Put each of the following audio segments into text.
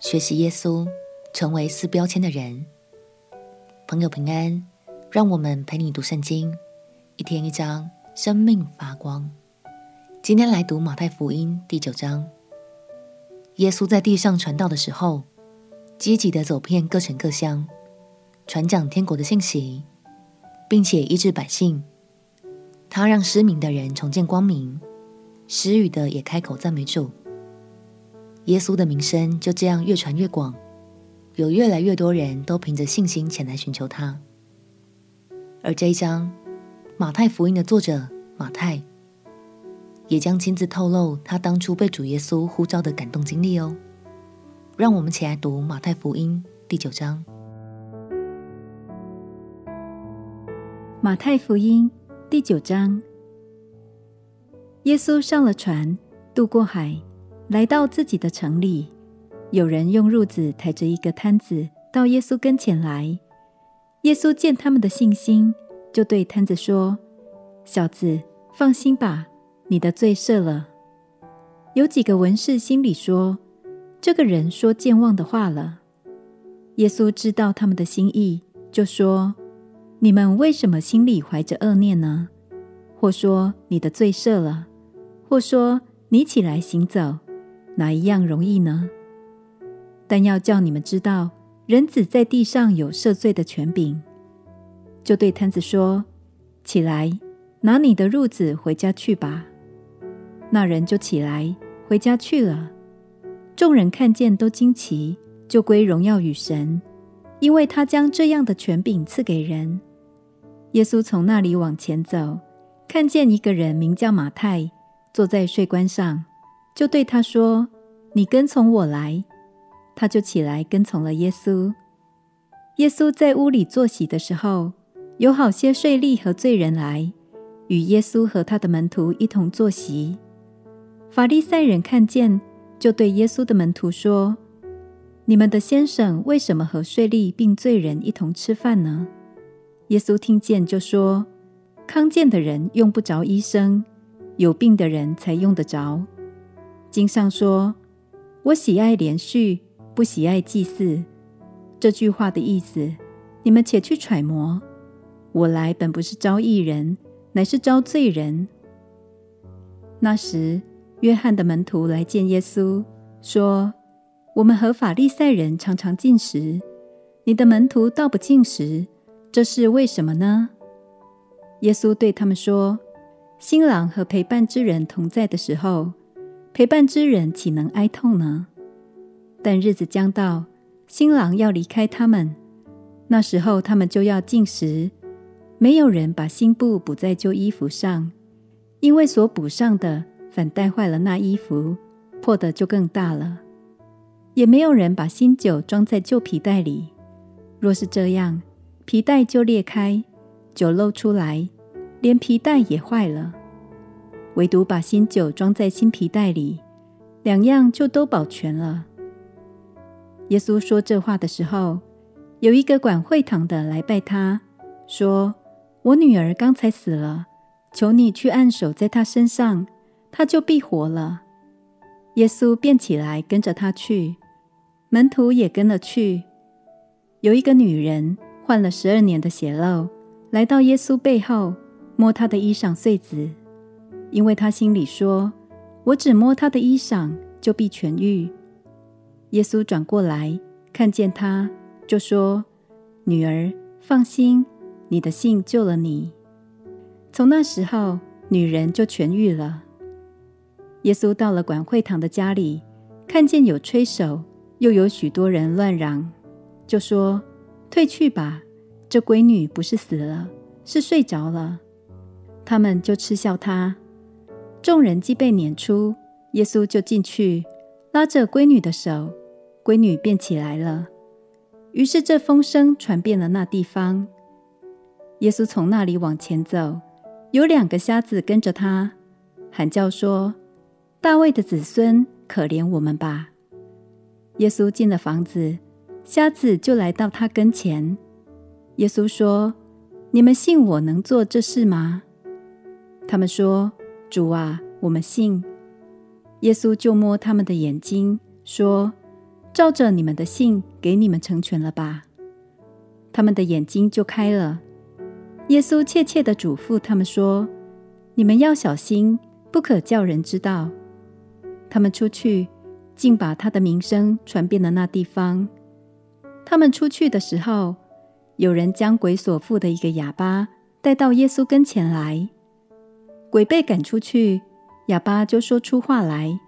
学习耶稣，成为撕标签的人。朋友平安，让我们陪你读圣经，一天一章，生命发光。今天来读马太福音第九章。耶稣在地上传道的时候，积极的走遍各城各乡，传讲天国的信息，并且医治百姓。他让失明的人重见光明，失语的也开口赞美主。耶稣的名声就这样越传越广，有越来越多人都凭着信心前来寻求他。而这一章，马太福音的作者马太也将亲自透露他当初被主耶稣呼召的感动经历哦。让我们一起来读马太福音第九章。马太福音第九章，耶稣上了船，渡过海。来到自己的城里，有人用褥子抬着一个摊子到耶稣跟前来。耶稣见他们的信心，就对摊子说：“小子，放心吧，你的罪赦了。”有几个文士心里说：“这个人说健忘的话了。”耶稣知道他们的心意，就说：“你们为什么心里怀着恶念呢？或说你的罪赦了，或说你起来行走。”哪一样容易呢？但要叫你们知道，人子在地上有赦罪的权柄。就对摊子说：“起来，拿你的褥子回家去吧。”那人就起来回家去了。众人看见都惊奇，就归荣耀与神，因为他将这样的权柄赐给人。耶稣从那里往前走，看见一个人名叫马太，坐在税关上。就对他说：“你跟从我来。”他就起来跟从了耶稣。耶稣在屋里坐席的时候，有好些税吏和罪人来与耶稣和他的门徒一同坐席。法利赛人看见，就对耶稣的门徒说：“你们的先生为什么和税吏并罪人一同吃饭呢？”耶稣听见就说：“康健的人用不着医生，有病的人才用得着。”经上说：“我喜爱连续，不喜爱祭祀。”这句话的意思，你们且去揣摩。我来本不是招义人，乃是招罪人。那时，约翰的门徒来见耶稣，说：“我们和法利赛人常常进食，你的门徒倒不进食，这是为什么呢？”耶稣对他们说：“新郎和陪伴之人同在的时候。”陪伴之人岂能哀痛呢？但日子将到，新郎要离开他们，那时候他们就要进食。没有人把新布补在旧衣服上，因为所补上的反带坏了那衣服，破的就更大了。也没有人把新酒装在旧皮袋里，若是这样，皮袋就裂开，酒漏出来，连皮袋也坏了。唯独把新酒装在新皮袋里，两样就都保全了。耶稣说这话的时候，有一个管会堂的来拜他，说：“我女儿刚才死了，求你去按手在她身上，她就必活了。”耶稣便起来跟着他去，门徒也跟了去。有一个女人患了十二年的血漏，来到耶稣背后，摸他的衣裳穗子。因为他心里说：“我只摸他的衣裳，就必痊愈。”耶稣转过来看见他，就说：“女儿，放心，你的信救了你。”从那时候，女人就痊愈了。耶稣到了管会堂的家里，看见有吹手，又有许多人乱嚷，就说：“退去吧，这闺女不是死了，是睡着了。”他们就嗤笑他。众人既被撵出，耶稣就进去，拉着闺女的手，闺女便起来了。于是这风声传遍了那地方。耶稣从那里往前走，有两个瞎子跟着他，喊叫说：“大卫的子孙，可怜我们吧！”耶稣进了房子，瞎子就来到他跟前。耶稣说：“你们信我能做这事吗？”他们说。主啊，我们信。耶稣就摸他们的眼睛，说：“照着你们的信给你们成全了吧。”他们的眼睛就开了。耶稣切切的嘱咐他们说：“你们要小心，不可叫人知道。”他们出去，竟把他的名声传遍了那地方。他们出去的时候，有人将鬼所附的一个哑巴带到耶稣跟前来。鬼被赶出去，哑巴就说出话来。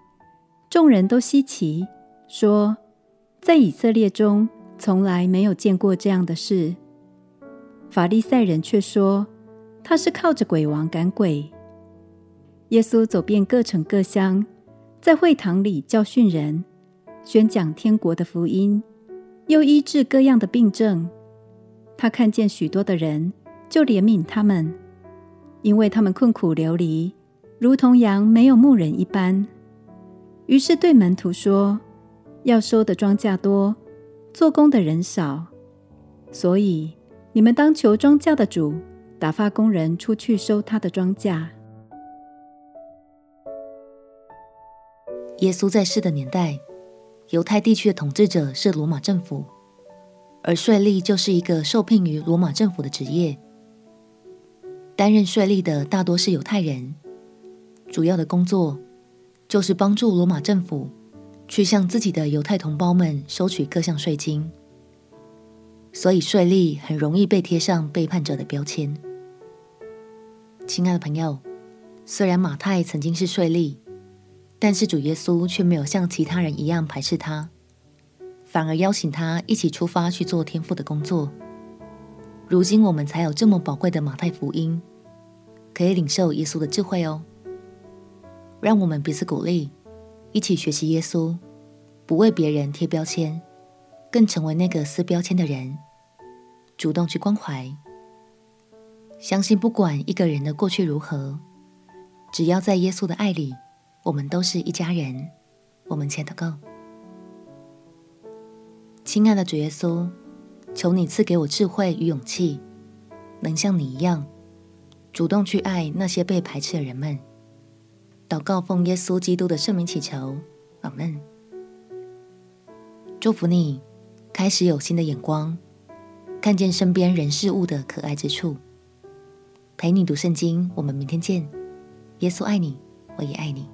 众人都稀奇，说：“在以色列中，从来没有见过这样的事。”法利赛人却说：“他是靠着鬼王赶鬼。”耶稣走遍各城各乡，在会堂里教训人，宣讲天国的福音，又医治各样的病症。他看见许多的人，就怜悯他们，因为他们困苦流离，如同羊没有牧人一般。于是对门徒说：“要收的庄稼多，做工的人少，所以你们当求庄稼的主打发工人出去收他的庄稼。”耶稣在世的年代，犹太地区的统治者是罗马政府。而税吏就是一个受聘于罗马政府的职业，担任税吏的大多是犹太人，主要的工作就是帮助罗马政府去向自己的犹太同胞们收取各项税金，所以税吏很容易被贴上背叛者的标签。亲爱的朋友，虽然马太曾经是税吏，但是主耶稣却没有像其他人一样排斥他。反而邀请他一起出发去做天父的工作。如今我们才有这么宝贵的马太福音，可以领受耶稣的智慧哦。让我们彼此鼓励，一起学习耶稣，不为别人贴标签，更成为那个撕标签的人，主动去关怀。相信不管一个人的过去如何，只要在耶稣的爱里，我们都是一家人。我们前祷告。亲爱的主耶稣，求你赐给我智慧与勇气，能像你一样主动去爱那些被排斥的人们。祷告奉耶稣基督的圣名祈求，阿门。祝福你，开始有新的眼光，看见身边人事物的可爱之处。陪你读圣经，我们明天见。耶稣爱你，我也爱你。